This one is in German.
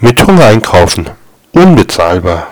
Mit Hunger einkaufen. Unbezahlbar.